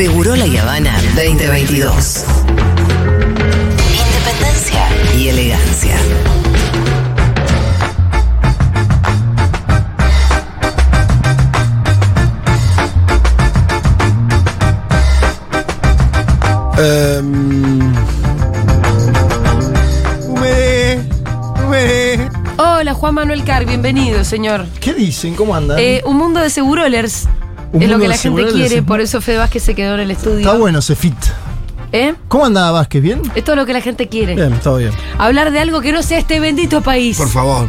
Seguro La Habana 2022. Independencia y elegancia. Humé. Hola, Juan Manuel Carr, bienvenido, señor. ¿Qué dicen? ¿Cómo andan? Eh, un mundo de segurolers. Un es lo que la gente quiere, por eso Fede Vázquez se quedó en el estudio. Está bueno ese fit. ¿Eh? ¿Cómo andaba Vázquez? ¿Bien? Es todo lo que la gente quiere. Bien, está bien. Hablar de algo que no sea este bendito país. por favor.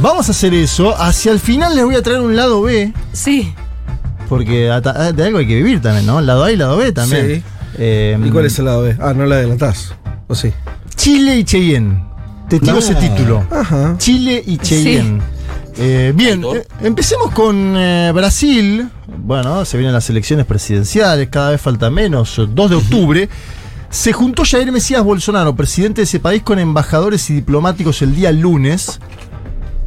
Vamos a hacer eso. Hacia el final les voy a traer un lado B, Sí. porque de algo hay que vivir también, ¿no? Lado A y lado B también. Sí. Eh, ¿Y cuál es el lado B? Ah, no la adelantás. ¿O sí? Chile y Cheyenne. Te tiro No. ese título. Ajá. Chile y Cheyenne. Eh, bien, eh, empecemos con eh, Brasil. Bueno, se vienen las elecciones presidenciales, cada vez falta menos, 2 de octubre. Se juntó Jair Mesías Bolsonaro, presidente de ese país, con embajadores y diplomáticos el día lunes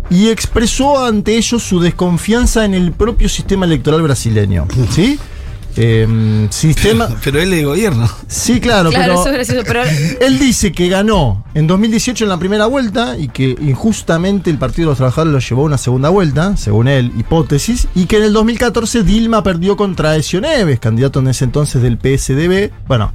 y expresó ante ellos su desconfianza en el propio sistema electoral brasileño. ¿Sí? Eh, sistema. Pero él es de gobierno. Sí, claro, Claro, pero. eso es gracioso, pero Él dice que ganó en 2018 en la primera vuelta y que injustamente el Partido de los Trabajadores lo llevó a una segunda vuelta, según él, hipótesis, y que en el 2014 Dilma perdió contra Ezio Neves, candidato en ese entonces del PSDB. Bueno,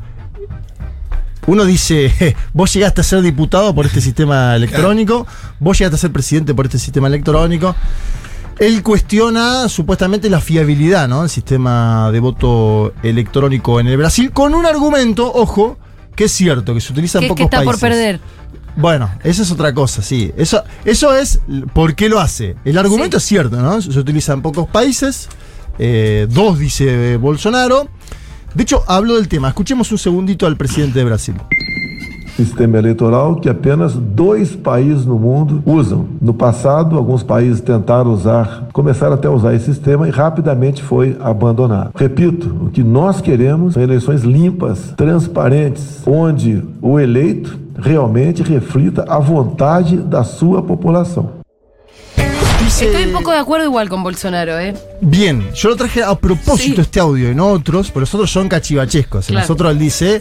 uno dice, "Je, vos llegaste a ser diputado por este sistema electrónico, vos llegaste a ser presidente por este sistema electrónico. Él cuestiona supuestamente la fiabilidad ¿no? del sistema de voto electrónico en el Brasil con un argumento, ojo, que es cierto, que se utiliza en que, que pocos está países. por perder. Bueno, esa es otra cosa, sí. Eso, eso es por qué lo hace. El argumento Sí. es cierto, ¿no? Se utiliza en pocos países. eh, dos, dice eh, Bolsonaro. De hecho, habló del tema. Escuchemos un segundito al presidente de Brasil. Sistema eleitoral que apenas dois países no mundo usam. No passado, alguns países tentaram usar, começaram até a usar esse sistema e rapidamente foi abandonado. Repito, o que nós queremos são eleições limpas, transparentes, onde o eleito realmente reflita a vontade da sua população. Estoy un poco de acuerdo igual con Bolsonaro, ¿eh? Bien, yo lo traje a propósito Sí. este audio y no otros, pero los otros son cachivachescos. En Claro. los otros él dice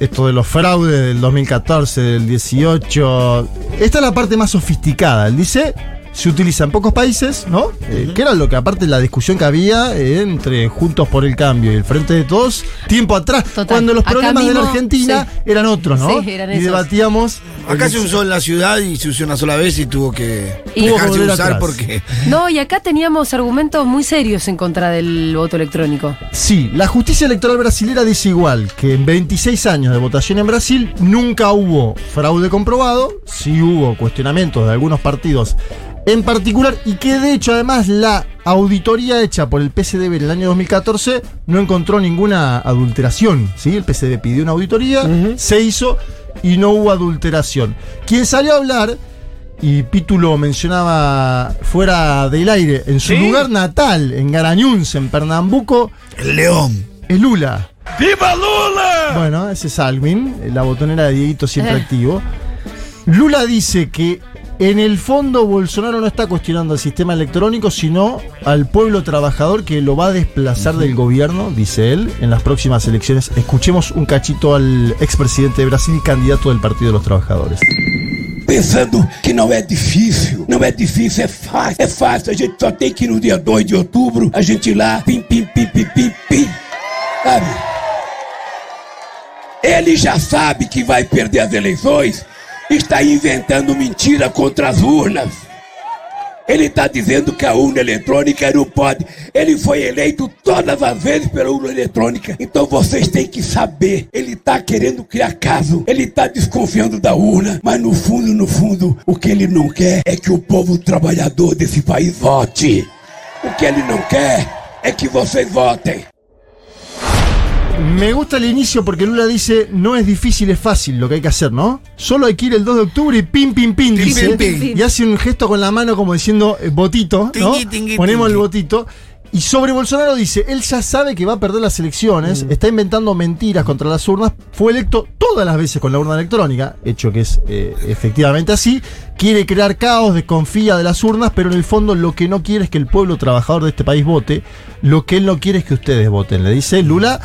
esto de los fraudes del 2014, del 18. Esta es la parte más sofisticada. Él dice, se utiliza en pocos países, ¿no? Eh, que era lo que aparte la discusión que había eh, entre Juntos por el Cambio y el Frente de Todos, tiempo atrás, Total. cuando los problemas de la Argentina sí. eran otros, ¿no? Sí, eran y esos. debatíamos. Acá se usó en la ciudad y se usó una sola vez y tuvo que Y- Tuvo que dejarse usar atrás. porque. No, y acá teníamos argumentos muy serios en contra del voto electrónico. Sí, la justicia electoral brasilera dice igual que en 26 años de votación en Brasil nunca hubo fraude comprobado, sí hubo cuestionamientos de algunos partidos en particular y que de hecho además la auditoría hecha por el PCDB en el año 2014 no encontró ninguna adulteración, ¿sí? El PCDB pidió una auditoría, se hizo y no hubo adulteración. Quien salió a hablar y Pitu lo mencionaba fuera del aire, en su lugar natal, en Garañuns, en Pernambuco, El león. es Lula. ¡Viva Lula! Bueno, ese es Alvin, la botonera de Dieguito siempre Eh. activo. Lula dice que en el fondo Bolsonaro no está cuestionando el sistema electrónico, sino al pueblo trabajador que lo va a desplazar del gobierno, dice él, en las próximas elecciones. Escuchemos un cachito al expresidente de Brasil y candidato del Partido de los Trabajadores. pensando que não é difícil. Não é difícil, é fácil. É fácil. A gente só tem que ir no dia 2 de outubro, a gente ir lá, pim, pim, pim, pim, pim, pim. Sabe? Ele já sabe que vai perder as eleições, está inventando mentira contra as urnas. Ele está dizendo que a urna eletrônica não pode. Ele foi eleito todas as vezes pela urna eletrônica. Então vocês têm que saber. Ele está querendo criar caso. Ele está desconfiando da urna. Mas no fundo, no fundo, o que ele não quer é que o povo trabalhador desse país vote. O que ele não quer é que vocês votem. Me gusta el inicio porque Lula dice, no es difícil, es fácil lo que hay que hacer, ¿no? Solo hay que ir el 2 de octubre y pim, pim, pim, dice. pim, pim. Y hace un gesto con la mano como diciendo eh, botito, ¿no? Tingui, tingui, Ponemos el botito. Y sobre Bolsonaro dice, él ya sabe que va a perder las elecciones, está inventando mentiras contra las urnas, fue electo todas las veces con la urna electrónica, hecho que es eh, efectivamente así, quiere crear caos, desconfía de las urnas, pero en el fondo lo que no quiere es que el pueblo trabajador de este país vote, lo que él no quiere es que ustedes voten, le dice Lula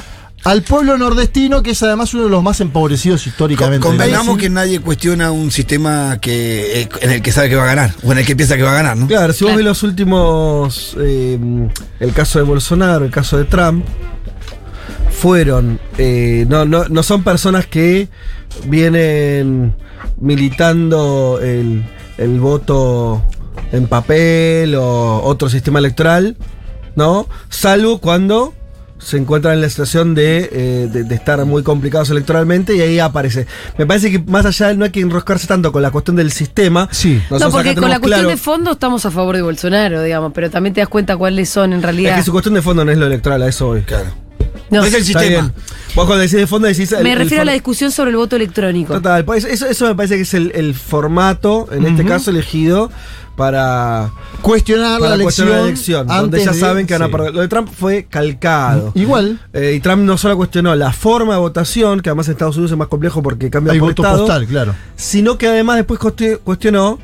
al pueblo nordestino, que es además uno de los más empobrecidos históricamente. Con- Convengamos que nadie cuestiona un sistema que eh, en el que sabe que va a ganar, o en el que piensa que va a ganar, ¿no? Claro, si vos ves los últimos. eh, el caso de Bolsonaro, el caso de Trump, fueron. eh, no, no, no son personas que vienen militando el, el voto en papel o otro sistema electoral, ¿no? Salvo cuando se encuentran en la situación de, eh, de- de estar muy complicados electoralmente y ahí aparece. Me parece que más allá no hay que enroscarse tanto con la cuestión del sistema. Sí. No, porque con la cuestión claro- de fondo estamos a favor de Bolsonaro, digamos, pero también te das cuenta cuáles son en Es realidad. que su cuestión de fondo no es lo electoral, a eso voy. Claro. No, es el sistema. bien. Vos cuando decís de fondo decís. el- me el refiero a la discusión sobre el voto electrónico. Total, pues eso, eso me parece que es el, el formato, en este caso elegido, para, Cuestionar para la cuestionar elección. la elección. Donde ya de- saben que van a sí. perder. Lo de Trump fue calcado. Igual, Eh, y Trump no solo cuestionó la forma de votación, que además en Estados Unidos es más complejo porque cambia hay por voto estado, postal, claro. sino que además después cuesti- cuestionó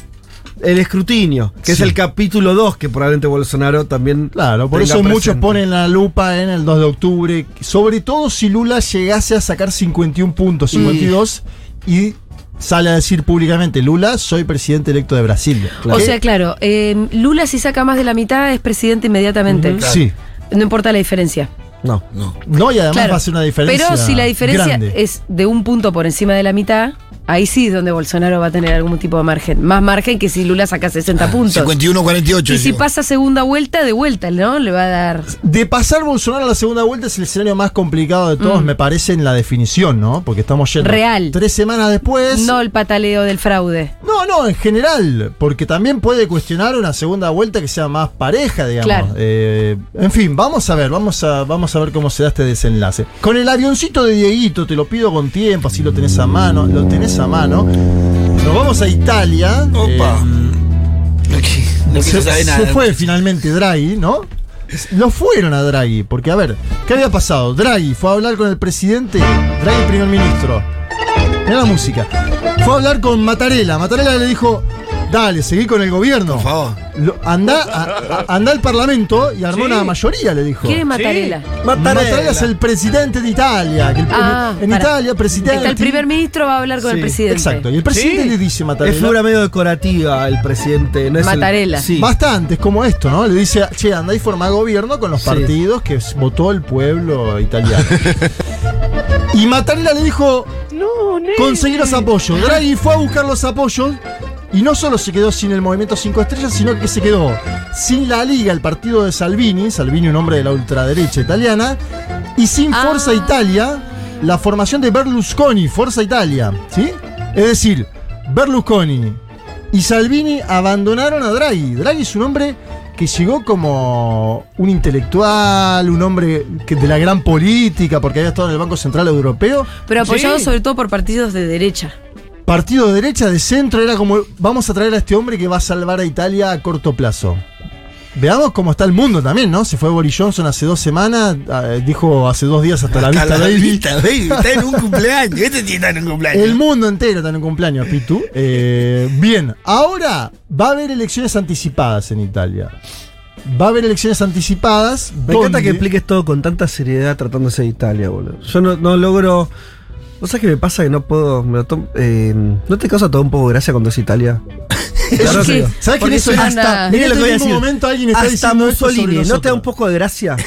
el escrutinio, que es el capítulo 2 que probablemente Bolsonaro también. Claro, por eso muchos presente. ponen la lupa en el 2 de octubre, sobre todo si Lula llegase a sacar 51 puntos, 52, y sale a decir públicamente, Lula, soy presidente electo de Brasil. O sea, claro, eh, Lula si saca más de la mitad es presidente inmediatamente. sí. No importa la diferencia. No. No. No, y además Claro. va a ser una diferencia Pero si la diferencia grande. es de un punto por encima de la mitad, ahí sí es donde Bolsonaro va a tener algún tipo de margen. Más margen que si Lula saca 60 puntos. 51-48. Y si decimos. pasa segunda vuelta, de vuelta, ¿no? Le va a dar. De pasar Bolsonaro a la segunda vuelta es el escenario más complicado de todos, Mm. me parece, en la definición, ¿no? Porque estamos yendo Real. tres semanas después. No el pataleo del fraude. No, no, en general, porque también puede cuestionar una segunda vuelta que sea más pareja, digamos. Claro. Eh, en fin, vamos a ver, vamos a, vamos a ver cómo se da este desenlace. Con el avioncito de Dieguito, te lo pido con tiempo, así lo tenés a mano, lo tenés mano. Nos vamos a Italia. Opa. Eh, no se, fue finalmente Draghi, ¿no? Lo fueron a Draghi, porque a ver, ¿qué había pasado? Draghi fue a hablar con el presidente, Draghi primer ministro. Mira la música. Fue a hablar con Mattarella. Mattarella le dijo, dale, seguí con el gobierno. Por favor. Lo- anda, a- a- anda al parlamento y armó una mayoría, le dijo. ¿Quién es Mattarella? Mattarella es el presidente de Italia. que el- Ah, en para. Italia, presidente. Está el primer ministro va a hablar con Sí, el presidente. Exacto. Y el presidente Sí. le dice a Es Mattarella. figura medio decorativa el presidente. No es el- Mattarella. sí. Bastante, es como esto, ¿no? Le dice, che, anda y forma gobierno con los Sí. partidos que votó el pueblo italiano. y Mattarella le dijo, conseguir los apoyos. Draghi fue a buscar los apoyos y no solo se quedó sin el movimiento 5 estrellas, sino que se quedó sin la Liga, el partido de Salvini, Salvini un hombre de la ultraderecha italiana, y sin Ah. Forza Italia, la formación de Berlusconi, Forza Italia, ¿sí? Es decir, Berlusconi y Salvini abandonaron a Draghi. Draghi es un hombre que llegó como un intelectual, un hombre que- de la gran política, porque había estado en el Banco Central Europeo. Pero apoyado Sí. sobre todo por partidos de derecha. Partido de derecha, de centro, era como, vamos a traer a este hombre que va a salvar a Italia a corto plazo. Veamos cómo está el mundo también, ¿no? Se fue Boris Johnson hace dos semanas, eh, dijo hace dos días hasta la Hasta vista, la baby. vista, baby. Está en un cumpleaños. Este sí está en un cumpleaños. El mundo entero está en un cumpleaños, Pitu. Eh, bien, ahora va a haber elecciones anticipadas en Italia. Va a haber elecciones anticipadas. Me encanta que expliques todo con tanta seriedad tratándose de Italia, boludo. Yo no, no logro. ¿No sabes qué me pasa? Que no puedo. me lo tom- eh, ¿No te causa todo un poco de gracia cuando es Italia? Claro, que-. ¿Sabes quién es suena- hasta, Miren en lo que voy a decir. momento alguien está Hasta Mussolini, ¿no te da un poco de gracia?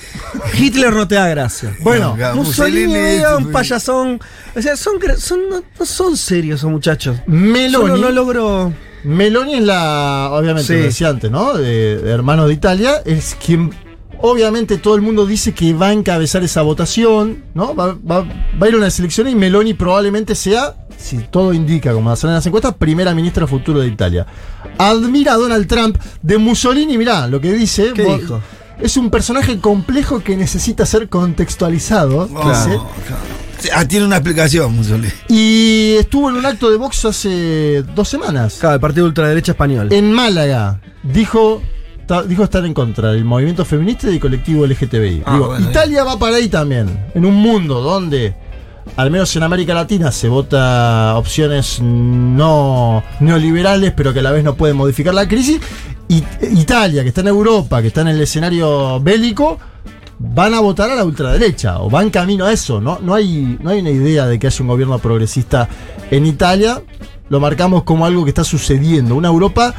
Hitler no te da gracia. Bueno, No, Mussolini Mussolini era es- un payasón. O sea, son, son- no, no son serios esos muchachos. Yo Meloni, no, no logro. Meloni es la, obviamente, Sí. lo decía antes, ¿no? De, de Hermanos de Italia, es quien, obviamente, todo el mundo dice que va a encabezar esa votación, ¿no? Va, va- va a ir a una elección y Meloni probablemente sea, si todo indica, como salen las encuestas, primera ministra futuro de Italia. Admira a Donald Trump de Mussolini, mirá, lo que dice. ¿Qué vos- dijo? Es un personaje complejo que necesita ser contextualizado. Oh, dice. claro. Sí, Ah, tiene una explicación, Mussolini. Y estuvo en un acto de box hace dos semanas. Claro, el partido ultraderecha español. En Málaga dijo, dijo estar en contra del movimiento feminista y del colectivo LGTBI. Ah, Digo, bueno, Italia va para ahí también. En un mundo donde, al menos en América Latina, se vota opciones no neoliberales, pero que a la vez no pueden modificar la crisis. Y Italia, que está en Europa, que está en el escenario bélico, van a votar a la ultraderecha o van camino a eso. No, no, hay, no hay una idea de que haya un gobierno progresista en Italia. Lo marcamos como algo que está sucediendo. Una Europa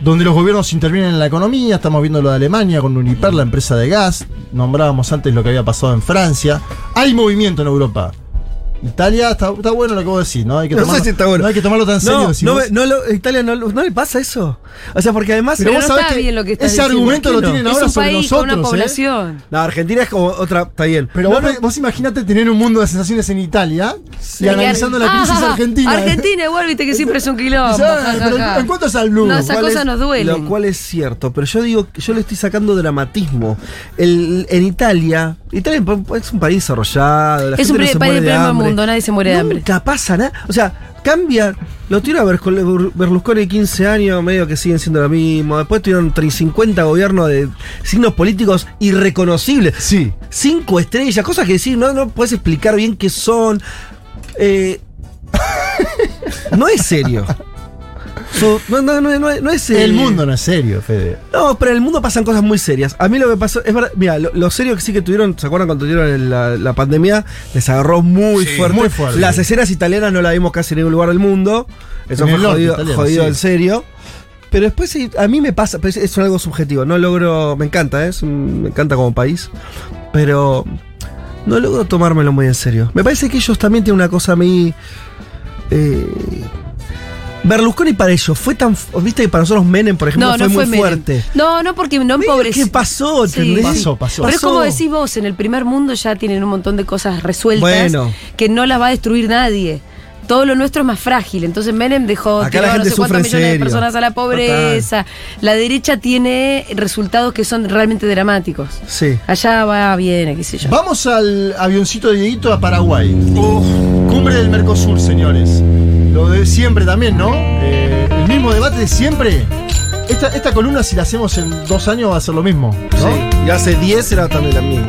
donde los gobiernos intervienen en la economía. Estamos viendo lo de Alemania con Uniper, la empresa de gas. Nombrábamos antes lo que había pasado en Francia. Hay movimiento en Europa. Italia está, está bueno lo que vos decís, ¿no? Hay que No sé tomarlo, si está bueno. no hay que tomarlo tan serio. No, no, vos. me- no lo- Italia no, le pasa eso. O sea, porque además. Pero vos no sabés que bien lo que estás ese argumento ¿Por lo tienen Es ahora un sobre país nosotros. una ¿eh? población. No, Argentina es como otra. Está bien. Pero No, vos, vos imaginate tener un mundo de sensaciones en Italia y analizando la crisis Ah, argentina. Argentina igual, viste que siempre es un quilombo. Ah. ¿En cuánto es al? No, esas cual cosas es- nos duelen. Lo cual es cierto, pero yo digo, yo le estoy sacando dramatismo. El- en Italia, Italia es un país desarrollado. la Es un gente no se país del primer hambre. Mundo, nadie se muere de hambre. Nunca pasa nada. O sea, cambia. Lo tuvieron a Berlusconi- Berlusconi 15 años, medio que siguen siendo lo mismo. Después tuvieron 50 gobiernos de signos políticos irreconocibles. Sí. Cinco estrellas, cosas que decir, no, no puedes explicar bien qué son. Eh, no es serio. So- no, no, no, no, no es El eh, mundo no es serio, Fede. no, pero en el mundo pasan cosas muy serias. A mí lo que pasó, es verdad, mira, lo, lo serio que sí que tuvieron, ¿se acuerdan cuando tuvieron la, la pandemia? Les agarró muy Sí, fuerte. muy fuerte. Las escenas italianas no las vimos casi en ningún lugar del mundo. Eso En fue el jodido, italiano, jodido sí. en serio. Pero después sí, a mí me pasa, pero es, es algo subjetivo. No logro, me encanta, ¿eh? Es un- me encanta como país. Pero no logro tomármelo muy en serio. Me parece que ellos también tienen una cosa a mí. eh, Berlusconi para ellos fue tan. Viste que para nosotros Menem, por ejemplo, No, fue no fue muy Menem. fuerte. No, no, porque no empobreció. ¿Qué pasó? Sí. Pasó, pasó. Pero es como decís vos, en el primer mundo ya tienen un montón de cosas resueltas Bueno. que no las va a destruir nadie. Todo lo nuestro es más frágil. Entonces Menem dejó Acá la a no gente sé cuántos millones de personas a la pobreza. La derecha tiene resultados que son realmente dramáticos. Sí. Allá va bien, qué sé yo. Vamos al avioncito de Dieguito a Paraguay. Cumbre del Mercosur, señores. Lo de siempre también, ¿no? Eh, el mismo debate de siempre. Esta, esta columna, si la hacemos en dos años, va a ser lo mismo, ¿no? Sí. Y hace 10 era también la misma.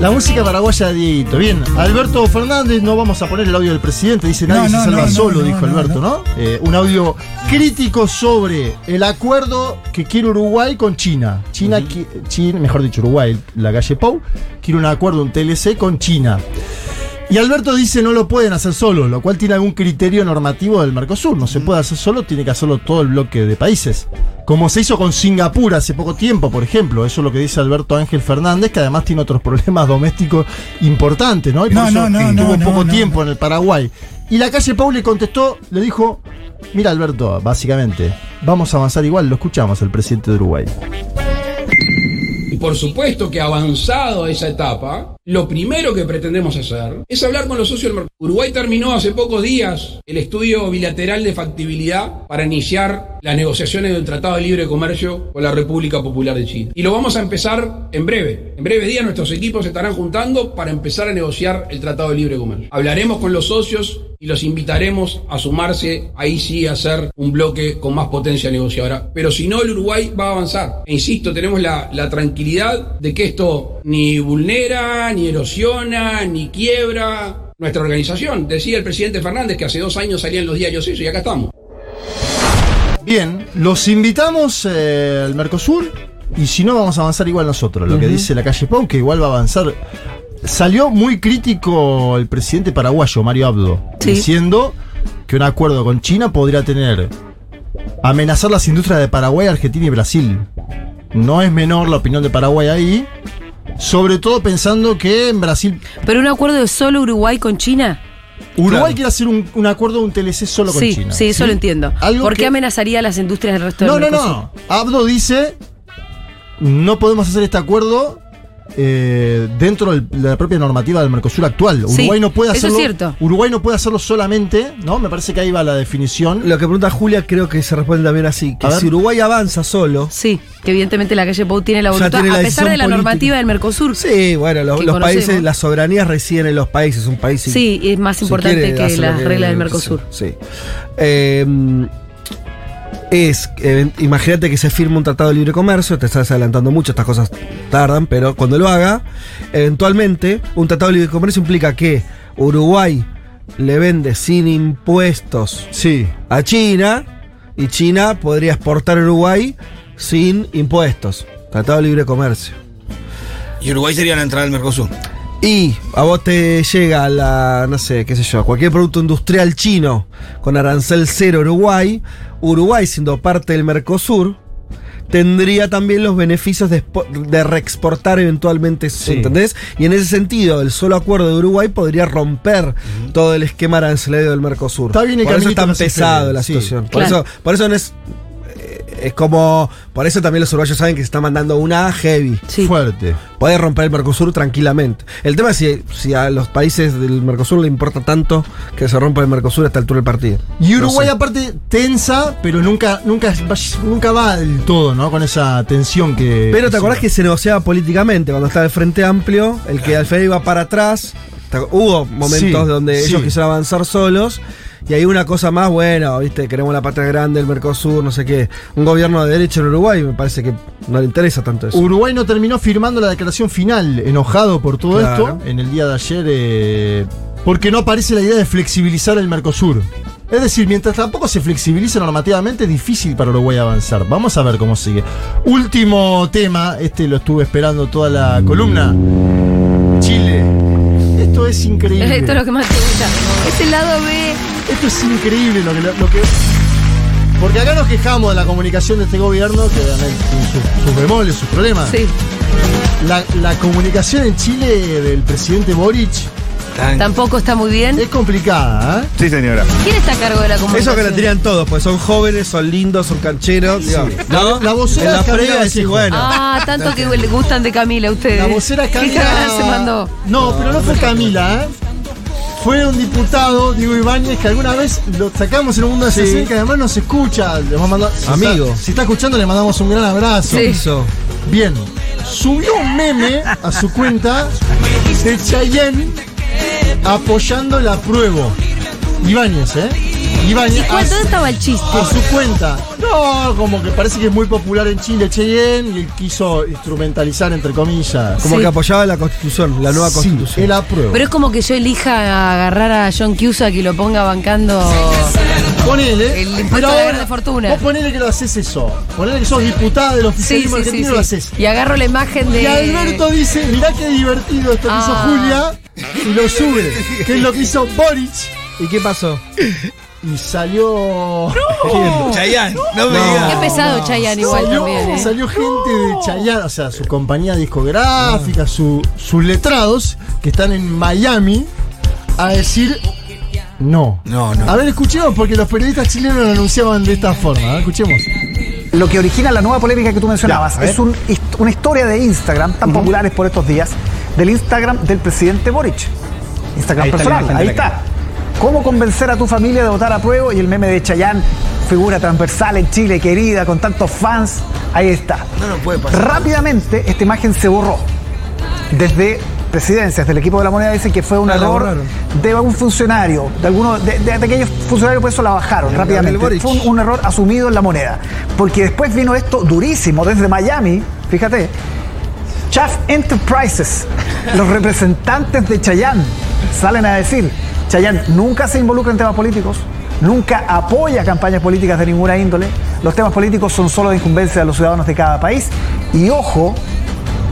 La música paraguaya de Dieguito. Bien, Alberto Fernández, no vamos a poner el audio del presidente, dice nadie No, se salva no, solo, no, dijo no, Alberto, ¿no? Eh, un audio crítico sobre el acuerdo que quiere Uruguay con China. China, qui- China mejor dicho, Uruguay, la calle Pou, quiere un acuerdo, un TLC con China. Y Alberto dice no lo pueden hacer solo, lo cual tiene algún criterio normativo del Mercosur. No se puede hacer solo, tiene que hacerlo todo el bloque de países. Como se hizo con Singapur hace poco tiempo, por ejemplo. Eso es lo que dice Alberto Ángel Fernández, que además tiene otros problemas domésticos importantes, ¿no? Y por No, eso no, no, tuvo poco no, tiempo no. en el Paraguay. Y la calle Pau le contestó, le dijo, mira Alberto, básicamente, vamos a avanzar igual, lo escuchamos al presidente de Uruguay. Y por supuesto que avanzado a esa etapa, lo primero que pretendemos hacer es hablar con los socios del mercado. Uruguay terminó hace pocos días el estudio bilateral de factibilidad para iniciar las negociaciones del Tratado de Libre Comercio con la República Popular de China. Y lo vamos a empezar en breve. En breve día nuestros equipos se estarán juntando para empezar a negociar el Tratado de Libre Comercio. Hablaremos con los socios y los invitaremos a sumarse, ahí sí, a hacer un bloque con más potencia negociadora. Pero si no, el Uruguay va a avanzar. E insisto, tenemos la, la tranquilidad de que esto ni vulnera, ni erosiona, ni quiebra nuestra organización. Decía el presidente Fernández que hace dos años salían los diarios eso y acá estamos. Bien, los invitamos eh, al Mercosur y si no vamos a avanzar igual nosotros. Lo que dice la calle Pau, que igual va a avanzar. Salió muy crítico el presidente paraguayo, Mario Abdo, Sí. diciendo que un acuerdo con China podría tener amenazar las industrias de Paraguay, Argentina y Brasil. No es menor la opinión de Paraguay ahí, sobre todo pensando que en Brasil Pero un acuerdo de solo Uruguay con China. Uruguay Claro. quiere hacer un, un acuerdo, un TLC solo con sí, China. sí, eso lo entiendo. Algo ¿Por qué que- amenazaría a las industrias del resto No, del no, Mercosur? no. Abdo dice, no podemos hacer este acuerdo eh, dentro de la propia normativa del Mercosur actual. Sí, Uruguay no puede eso es hacerlo. cierto. Uruguay no puede hacerlo solamente, ¿no? Me parece que ahí va la definición. Lo que pregunta Julia creo que se responde también así, que A ver. si Uruguay avanza solo, Sí, que evidentemente la calle Pou tiene la voluntad, tiene la a pesar de la política. normativa del Mercosur. sí, bueno, los, países, las soberanías residen en los países, un país Sí, y es más si importante quiere, que las reglas del Mercosur. Sí. Eh, es, eh, imagínate que se firma un tratado de libre comercio, te estás adelantando mucho, estas cosas tardan, pero cuando lo haga, eventualmente un tratado de libre comercio implica que Uruguay le vende sin impuestos Sí. a China y China podría exportar a Uruguay sin impuestos. Tratado de libre comercio. Y Uruguay sería la entrada al Mercosur. Y a vos te llega la, no sé, qué sé yo, cualquier producto industrial chino con arancel cero Uruguay, Uruguay siendo parte del Mercosur, tendría también los beneficios de, expo- de reexportar eventualmente, eso, Sí. ¿entendés? Y en ese sentido, el solo acuerdo de Uruguay podría romper todo el esquema arancelario del Mercosur. Está bien el por eso es tan pesado la sí. situación. Por, eso, por eso no es... Es como. Por eso también los uruguayos saben que se está mandando una heavy. Sí. Fuerte. Puede romper el Mercosur tranquilamente. El tema es si, si a los países del Mercosur le importa tanto que se rompa el Mercosur a esta altura del partido. Y No Uruguay sé. aparte tensa, pero nunca, nunca, nunca va del todo, ¿no? Con esa tensión que. Pero te acordás que se negociaba políticamente cuando estaba el Frente Amplio, el que al final iba para atrás. Hubo momentos Sí, donde sí. ellos quisieron avanzar solos. Y hay una cosa más, bueno, viste, queremos la patria grande, el Mercosur, no sé qué. Un gobierno de derecha en Uruguay, me parece que no le interesa tanto eso. Uruguay no terminó firmando la declaración final, enojado por todo Claro. esto, en el día de ayer, eh, porque no aparece la idea de flexibilizar el Mercosur. Es decir, mientras tampoco se flexibilice normativamente, es difícil para Uruguay avanzar. Vamos a ver cómo sigue. Último tema, este lo estuve esperando toda la columna. Chile. Esto es increíble. Esto es lo que más te gusta. Es el lado B. Esto es increíble lo que, lo que- Porque acá nos quejamos de la comunicación de este gobierno, que sus, sus bemoles, sus problemas. Sí. La, la comunicación en Chile del presidente Boric Tan- Tampoco está muy bien. es complicada, ¿eh? Sí, señora. ¿Quién está a cargo de la comunicación? Eso que la tiran todos, pues son jóvenes, son lindos, son cancheros. La vocera en la es Camila previa decís, bueno. Ah, tanto que le gustan de Camila a ustedes. La vocera ¿Qué Camila. cagada se mandó? No, pero no fue Camila, ¿eh? Fue un diputado, Diego Ibáñez, que alguna vez lo sacamos en un mundo de Sí. 60 que además nos escucha. Le vamos a mandar- si Amigo. está- si está escuchando, le mandamos un gran abrazo. Sí. Hizo. Bien, subió un meme a su cuenta de Chayanne apoyando el apruebo. Ibáñez, ¿eh? Ibáñez. ¿Y a dónde estaba el chiste? a su cuenta. No, como que parece que es muy popular en Chile Cheyenne y él quiso instrumentalizar entre comillas. Como Sí. que apoyaba la constitución, la nueva Sí, constitución. el apruebo. Pero es como que yo elija agarrar a John Cusack y lo ponga bancando. ponele. el impuesto pero a la fortuna. Vos ponele que lo haces eso. Ponele que sos diputada del Sí, oficialismo sí, sí, argentino y lo haces. Y agarro la imagen de. Y Alberto dice, mirá qué divertido esto que hizo Ah. Julia, y lo sube, que es lo que hizo Boric, ¿Y qué pasó? Y salió... Chayanne, no me No. digas. Qué pesado Chayanne igual salió, también, ¿eh? salió gente de Chayanne, o sea, su compañía discográfica, su- sus letrados, que están en Miami, a decir no. No, no. A ver, escuchemos, porque los periodistas chilenos lo anunciaban de esta forma. ¿eh? Escuchemos. Lo que origina la nueva polémica que tú mencionabas Ya, es un una historia de Instagram, tan populares por estos días, del Instagram del presidente Boric. Instagram Ahí personal, ahí está. ¿Cómo convencer a tu familia de votar a prueba? Y el meme de Chayanne, figura transversal en Chile, querida, con tantos fans, ahí está. No, no puede pasar. Rápidamente esta imagen se borró. Desde presidencias del equipo de la moneda dicen que fue un Ah, error de un funcionario, de alguno de, de- de aquellos funcionarios, por eso la bajaron El rápidamente. Fue un, un error asumido en la moneda. Porque después vino esto durísimo desde Miami, fíjate. Chaff Enterprises, los representantes de Chayanne, salen a decir, Chayanne nunca se involucra en temas políticos, nunca apoya campañas políticas de ninguna índole, los temas políticos son solo de incumbencia de los ciudadanos de cada país, y ojo,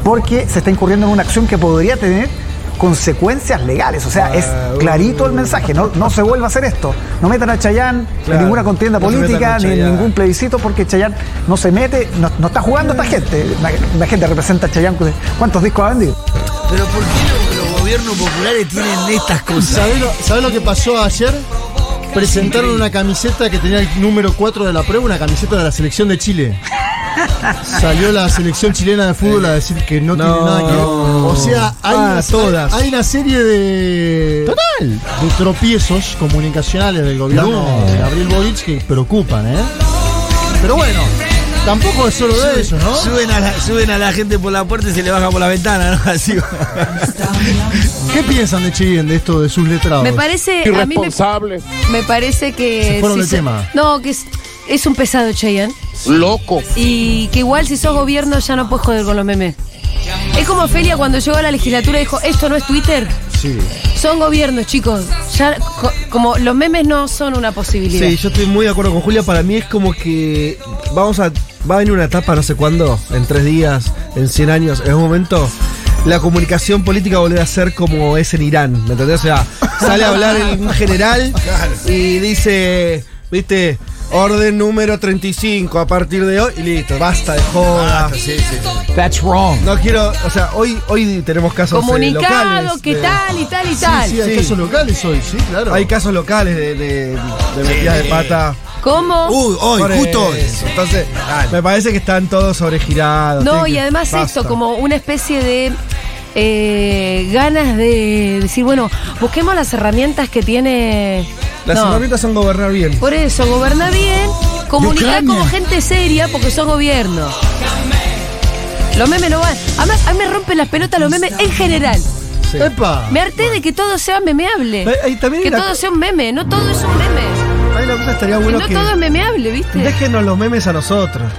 porque se está incurriendo en una acción que podría tener consecuencias legales. O sea, es clarito el mensaje. No, no se vuelva a hacer esto. No metan a Chayán Claro, en ninguna contienda no política, ni en ningún plebiscito, porque Chayán no se mete, no, no está jugando esta gente. La, la gente representa a Chayán. ¿Cuántos discos ha vendido? Pero ¿por qué gobiernos populares tienen estas cosas? ¿Sabés lo, sabés lo que pasó ayer? Presentaron una camiseta que tenía el número 4 de la prueba, una camiseta de la selección de Chile. Salió la selección chilena de fútbol a decir que no, tiene nada que ver. O sea, hay, Ah, una, todas. hay una serie de. Total. De tropiezos comunicacionales del gobierno de Gabriel Boric que preocupan, ¿eh? Pero bueno, tampoco es solo de eso, ¿no? Suben a, la, suben a la gente por la puerta y se le baja por la ventana, ¿no? Así. ¿Qué piensan de Cheyenne, de esto, de sus letrados? Me parece. A mí me, me parece que. Se fueron si del so- tema. No, que es, es un pesado Chayanne. Loco. Y que igual si sos gobierno ya no puedes joder con los memes. Es como Felia cuando llegó a la legislatura y dijo, esto no es Twitter. Sí. Son gobiernos, chicos. Ya, co- como los memes no son una posibilidad. Sí, yo estoy muy de acuerdo con Julia. Para mí es como que vamos a. Va a venir una etapa, no sé cuándo, en tres días, en 100 años, en un momento la comunicación política volver a ser como es en Irán, ¿me entendés? O sea, sale a hablar el- un general y dice, viste, orden número 35 a partir de hoy y listo, basta de joda. Basta, sí, sí, sí. That's wrong. No quiero, o sea, hoy, hoy tenemos casos eh, Comunicado, locales que de- tal y tal y tal. Sí, hay Sí. casos locales hoy, sí, claro. Hay casos locales de, de, de metidas de pata. ¿Cómo? Uy, hoy, Por justo hoy. eso. Entonces, me parece que están todos sobregirados. No, y además basta. esto, como una especie de eh, ganas de decir, bueno, busquemos las herramientas que tiene. Las No, herramientas son gobernar bien. Por eso, goberna bien, comunicar como gente seria porque son gobierno. Los memes no van. Además, a mí me rompen las pelotas los memes en general. Sí. ¡Epa! Me harté de que todo sea memeable. También que todo sea un meme, no todo es un meme. Estaría no que todo es memeable, ¿viste? déjenos los memes a nosotros.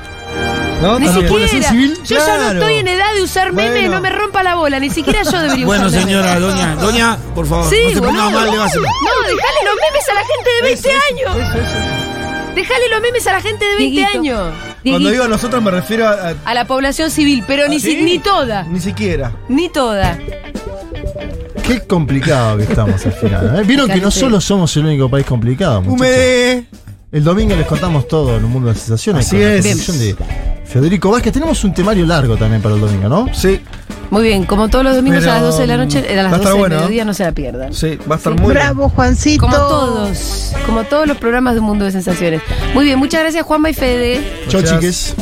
¿No? Ni siquiera. civil? Yo ya no estoy en edad de usar memes, Bueno. no me rompa la bola. Ni siquiera yo debería Bueno, usar memes. señora, doña, doña, por favor, Sí, no se ponga boludo. mal, le va a hacer. No, dejale los memes a la gente de 20 años. Dejale los memes a la gente de 20 Dieguito. años. Cuando digo a nosotros me refiero a, a- A la población civil, pero ni, si- ¿Sí? ni toda. ni siquiera. Ni toda. Qué complicado que estamos al final. ¿eh? Vieron que no solo somos el único país complicado. muchachos? El domingo les contamos todo en un mundo de sensaciones. Así es. de Federico Vázquez. Tenemos un temario largo también para el domingo, ¿no? Sí, Muy bien, como todos los domingos Pero, a las 12 de la noche, a las va a 12 estar del bueno, ¿no? mediodía no se la pierdan. sí, va a estar Sí. muy Bravo, Juancito. Como todos, como todos los programas de un mundo de sensaciones. Muy bien, muchas gracias Juanma y Fede. Chau, Gracias. chiques.